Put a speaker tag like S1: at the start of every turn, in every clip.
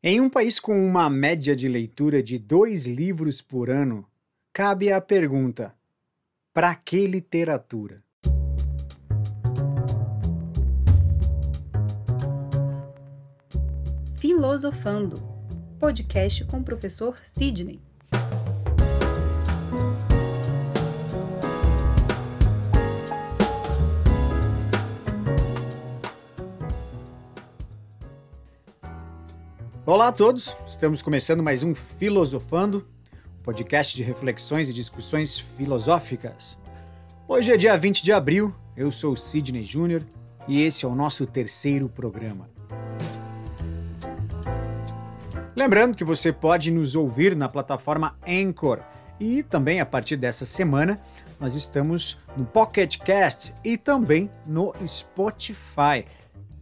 S1: Em um país com uma média de leitura de dois livros por ano, cabe a pergunta: para que literatura?
S2: Filosofando podcast com o professor Sidney.
S1: Olá a todos, estamos começando mais um Filosofando, podcast de reflexões e discussões filosóficas. Hoje é dia 20 de abril, eu sou Sidney Júnior e esse é o nosso terceiro programa. Lembrando que você pode nos ouvir na plataforma Anchor e também a partir dessa semana nós estamos no Pocket Cast e também no Spotify.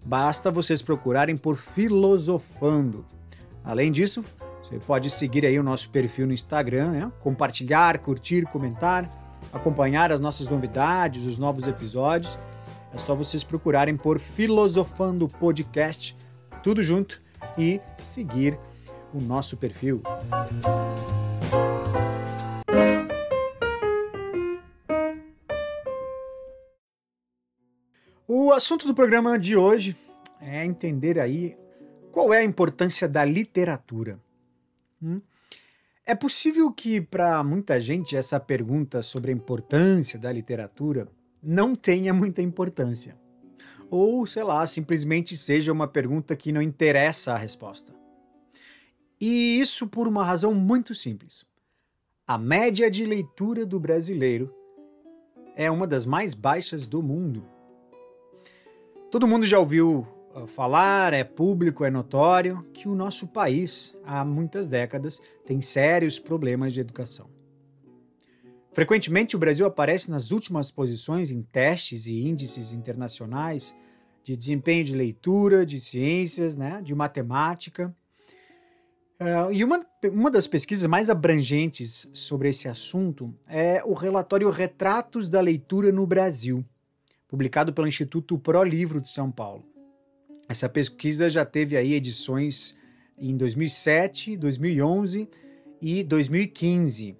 S1: Basta vocês procurarem por Filosofando. Além disso, você pode seguir aí o nosso perfil no Instagram, né? compartilhar, curtir, comentar, acompanhar as nossas novidades, os novos episódios. É só vocês procurarem por Filosofando Podcast, tudo junto, e seguir o nosso perfil. O assunto do programa de hoje é entender aí qual é a importância da literatura? Hum? É possível que, para muita gente, essa pergunta sobre a importância da literatura não tenha muita importância. Ou, sei lá, simplesmente seja uma pergunta que não interessa a resposta. E isso por uma razão muito simples. A média de leitura do brasileiro é uma das mais baixas do mundo. Todo mundo já ouviu falar, é público, é notório que o nosso país, há muitas décadas, tem sérios problemas de educação. Frequentemente, o Brasil aparece nas últimas posições em testes e índices internacionais de desempenho de leitura, de ciências, né, de matemática. Uh, e uma, uma das pesquisas mais abrangentes sobre esse assunto é o relatório Retratos da Leitura no Brasil, publicado pelo Instituto Pro Livro de São Paulo. Essa pesquisa já teve aí edições em 2007, 2011 e 2015.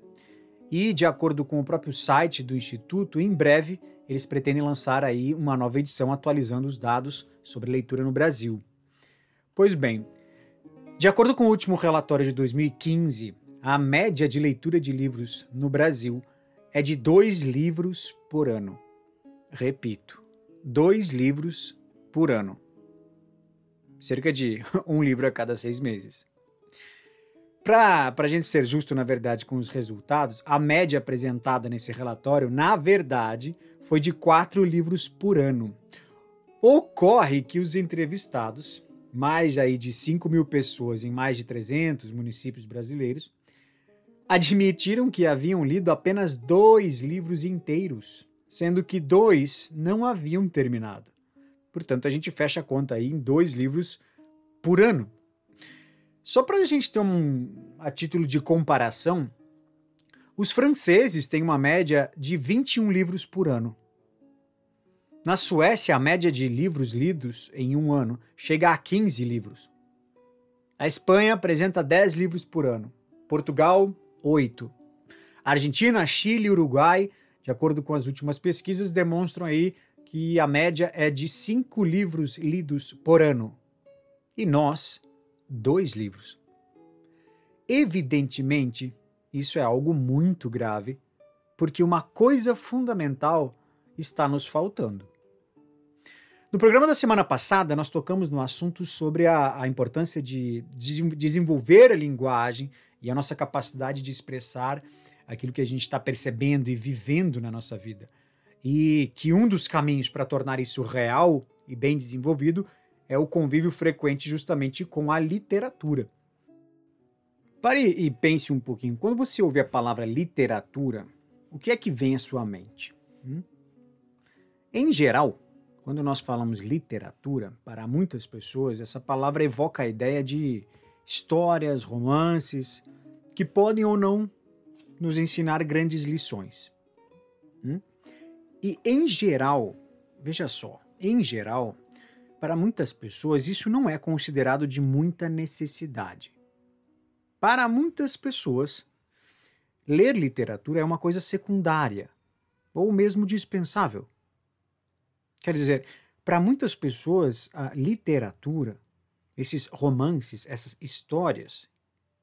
S1: E de acordo com o próprio site do instituto, em breve eles pretendem lançar aí uma nova edição atualizando os dados sobre leitura no Brasil. Pois bem, de acordo com o último relatório de 2015, a média de leitura de livros no Brasil é de dois livros por ano. Repito, dois livros por ano cerca de um livro a cada seis meses. Para a gente ser justo, na verdade, com os resultados, a média apresentada nesse relatório, na verdade, foi de quatro livros por ano. Ocorre que os entrevistados, mais aí de 5 mil pessoas em mais de 300 municípios brasileiros, admitiram que haviam lido apenas dois livros inteiros, sendo que dois não haviam terminado. Portanto, a gente fecha a conta aí em dois livros por ano. Só para a gente ter um a título de comparação, os franceses têm uma média de 21 livros por ano. Na Suécia, a média de livros lidos em um ano chega a 15 livros. A Espanha apresenta 10 livros por ano. Portugal, 8. Argentina, Chile e Uruguai, de acordo com as últimas pesquisas, demonstram aí que a média é de cinco livros lidos por ano. E nós, dois livros. Evidentemente, isso é algo muito grave, porque uma coisa fundamental está nos faltando. No programa da semana passada, nós tocamos no assunto sobre a, a importância de, de desenvolver a linguagem e a nossa capacidade de expressar aquilo que a gente está percebendo e vivendo na nossa vida e que um dos caminhos para tornar isso real e bem desenvolvido é o convívio frequente justamente com a literatura. Pare e pense um pouquinho. Quando você ouve a palavra literatura, o que é que vem à sua mente? Hum? Em geral, quando nós falamos literatura, para muitas pessoas, essa palavra evoca a ideia de histórias, romances, que podem ou não nos ensinar grandes lições. Hum? E em geral, veja só, em geral, para muitas pessoas, isso não é considerado de muita necessidade. Para muitas pessoas, ler literatura é uma coisa secundária ou mesmo dispensável. Quer dizer, para muitas pessoas, a literatura, esses romances, essas histórias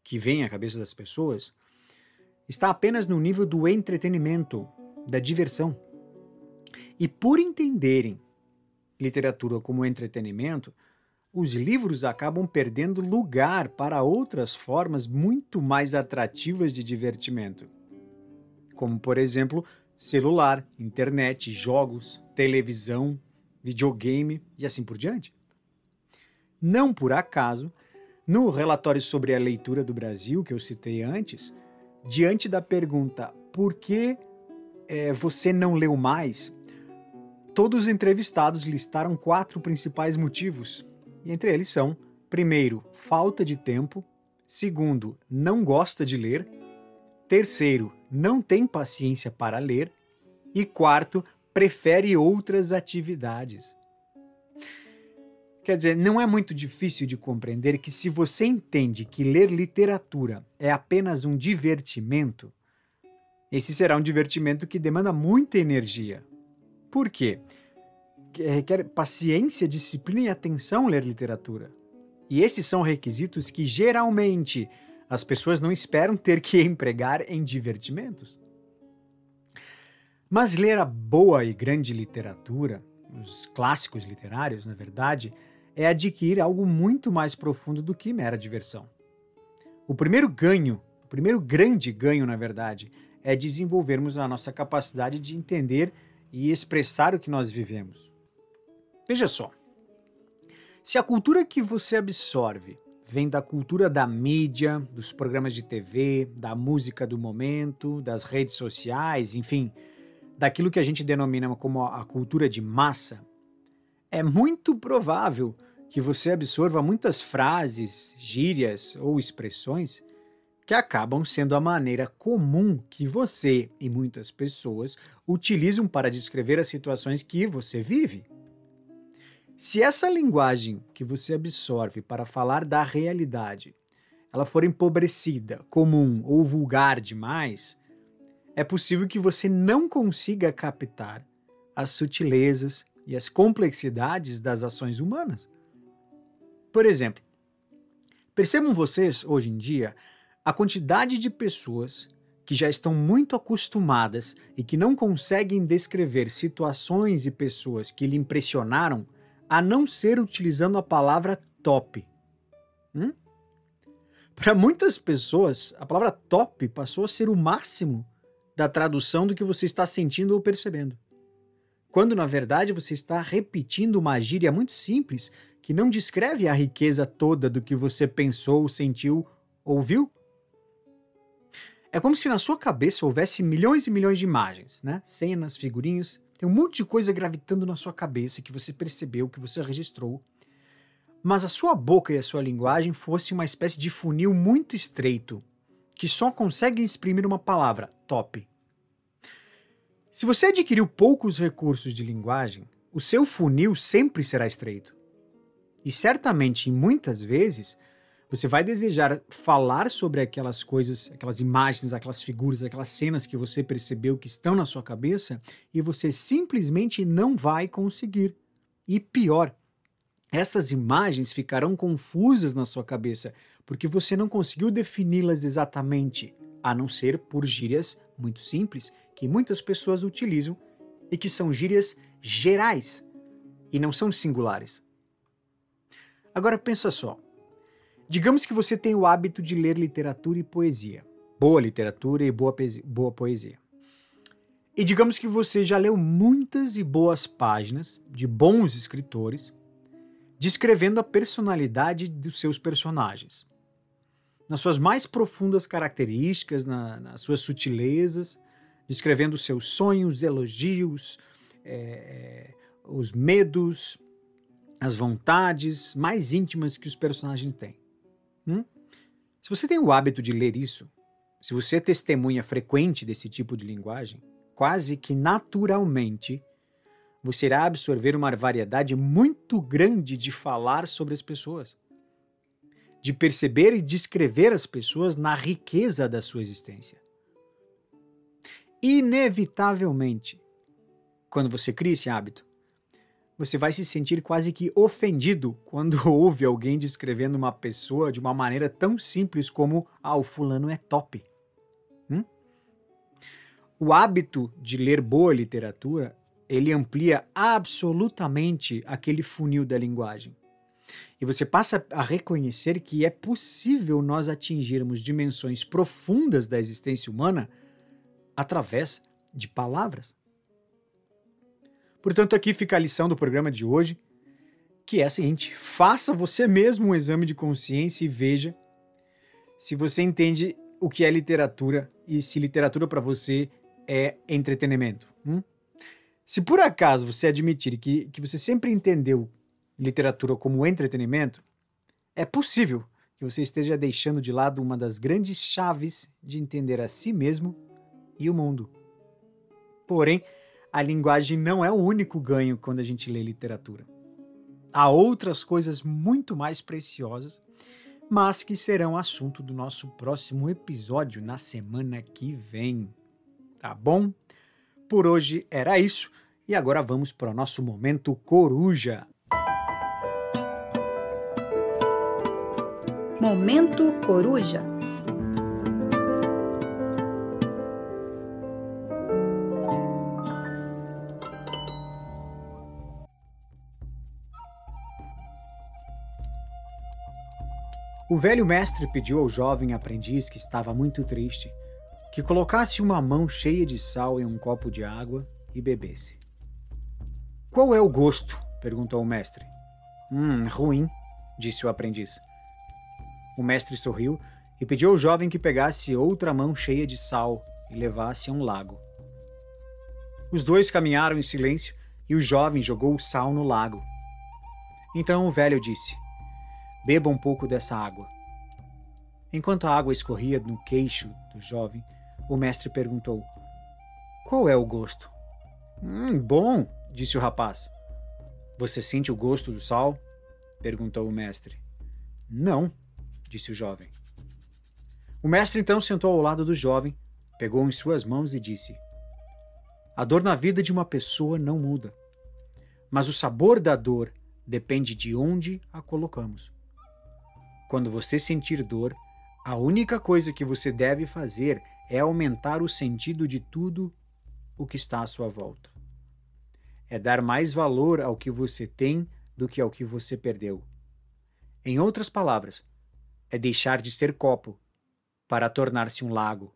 S1: que vêm à cabeça das pessoas, está apenas no nível do entretenimento, da diversão. E por entenderem literatura como entretenimento, os livros acabam perdendo lugar para outras formas muito mais atrativas de divertimento, como, por exemplo, celular, internet, jogos, televisão, videogame e assim por diante. Não por acaso, no relatório sobre a leitura do Brasil que eu citei antes, diante da pergunta por que é, você não leu mais, Todos os entrevistados listaram quatro principais motivos, e entre eles são: primeiro, falta de tempo, segundo, não gosta de ler, terceiro, não tem paciência para ler, e quarto, prefere outras atividades. Quer dizer, não é muito difícil de compreender que se você entende que ler literatura é apenas um divertimento, esse será um divertimento que demanda muita energia, por quê? Requer paciência, disciplina e atenção ler literatura. E esses são requisitos que geralmente as pessoas não esperam ter que empregar em divertimentos. Mas ler a boa e grande literatura, os clássicos literários, na verdade, é adquirir algo muito mais profundo do que mera diversão. O primeiro ganho, o primeiro grande ganho, na verdade, é desenvolvermos a nossa capacidade de entender e expressar o que nós vivemos. Veja só. Se a cultura que você absorve vem da cultura da mídia, dos programas de TV, da música do momento, das redes sociais, enfim, daquilo que a gente denomina como a cultura de massa, é muito provável que você absorva muitas frases, gírias ou expressões que acabam sendo a maneira comum que você e muitas pessoas utilizam para descrever as situações que você vive. Se essa linguagem que você absorve para falar da realidade, ela for empobrecida, comum ou vulgar demais, é possível que você não consiga captar as sutilezas e as complexidades das ações humanas. Por exemplo, percebam vocês hoje em dia a quantidade de pessoas que já estão muito acostumadas e que não conseguem descrever situações e pessoas que lhe impressionaram a não ser utilizando a palavra top. Hum? Para muitas pessoas, a palavra top passou a ser o máximo da tradução do que você está sentindo ou percebendo. Quando na verdade você está repetindo uma gíria muito simples que não descreve a riqueza toda do que você pensou, sentiu ou viu é como se na sua cabeça houvesse milhões e milhões de imagens, né? Cenas, figurinhas. Tem um monte de coisa gravitando na sua cabeça que você percebeu, que você registrou. Mas a sua boca e a sua linguagem fosse uma espécie de funil muito estreito, que só consegue exprimir uma palavra: top. Se você adquiriu poucos recursos de linguagem, o seu funil sempre será estreito. E certamente, muitas vezes, você vai desejar falar sobre aquelas coisas, aquelas imagens, aquelas figuras, aquelas cenas que você percebeu que estão na sua cabeça e você simplesmente não vai conseguir. E pior, essas imagens ficarão confusas na sua cabeça porque você não conseguiu defini-las exatamente, a não ser por gírias muito simples que muitas pessoas utilizam e que são gírias gerais e não são singulares. Agora pensa só. Digamos que você tem o hábito de ler literatura e poesia. Boa literatura e boa, boa poesia. E digamos que você já leu muitas e boas páginas de bons escritores descrevendo a personalidade dos seus personagens. Nas suas mais profundas características, na, nas suas sutilezas, descrevendo seus sonhos, elogios, é, os medos, as vontades mais íntimas que os personagens têm. Hum? Se você tem o hábito de ler isso, se você é testemunha frequente desse tipo de linguagem, quase que naturalmente você irá absorver uma variedade muito grande de falar sobre as pessoas, de perceber e descrever as pessoas na riqueza da sua existência. Inevitavelmente, quando você cria esse hábito, você vai se sentir quase que ofendido quando ouve alguém descrevendo uma pessoa de uma maneira tão simples como: ah, o fulano é top. Hum? O hábito de ler boa literatura ele amplia absolutamente aquele funil da linguagem. E você passa a reconhecer que é possível nós atingirmos dimensões profundas da existência humana através de palavras. Portanto, aqui fica a lição do programa de hoje, que é a seguinte: faça você mesmo um exame de consciência e veja se você entende o que é literatura e se literatura para você é entretenimento. Hum? Se por acaso você admitir que, que você sempre entendeu literatura como entretenimento, é possível que você esteja deixando de lado uma das grandes chaves de entender a si mesmo e o mundo. Porém, a linguagem não é o único ganho quando a gente lê literatura. Há outras coisas muito mais preciosas, mas que serão assunto do nosso próximo episódio na semana que vem. Tá bom? Por hoje era isso e agora vamos para o nosso momento coruja.
S2: Momento coruja.
S1: O velho mestre pediu ao jovem aprendiz que estava muito triste que colocasse uma mão cheia de sal em um copo de água e bebesse. Qual é o gosto? perguntou o mestre. Hum, ruim, disse o aprendiz. O mestre sorriu e pediu ao jovem que pegasse outra mão cheia de sal e levasse a um lago. Os dois caminharam em silêncio e o jovem jogou o sal no lago. Então o velho disse: Beba um pouco dessa água. Enquanto a água escorria no queixo do jovem, o mestre perguntou: Qual é o gosto? Hum, bom, disse o rapaz. Você sente o gosto do sal? perguntou o mestre. Não, disse o jovem. O mestre então sentou ao lado do jovem, pegou em suas mãos e disse: A dor na vida de uma pessoa não muda, mas o sabor da dor depende de onde a colocamos. Quando você sentir dor, a única coisa que você deve fazer é aumentar o sentido de tudo o que está à sua volta. É dar mais valor ao que você tem do que ao que você perdeu. Em outras palavras, é deixar de ser copo para tornar-se um lago.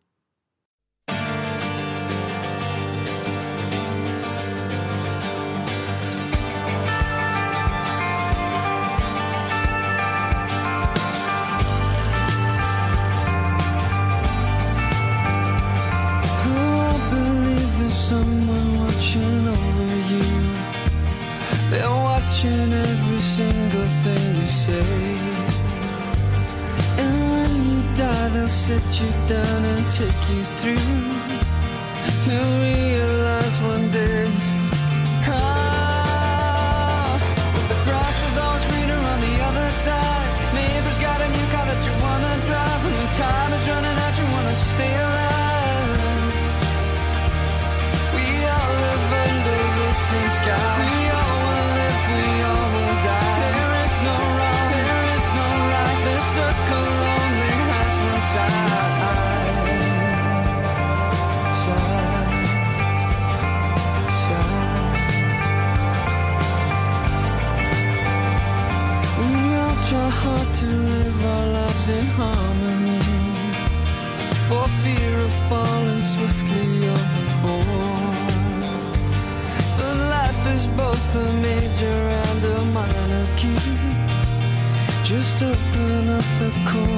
S1: Open up the core.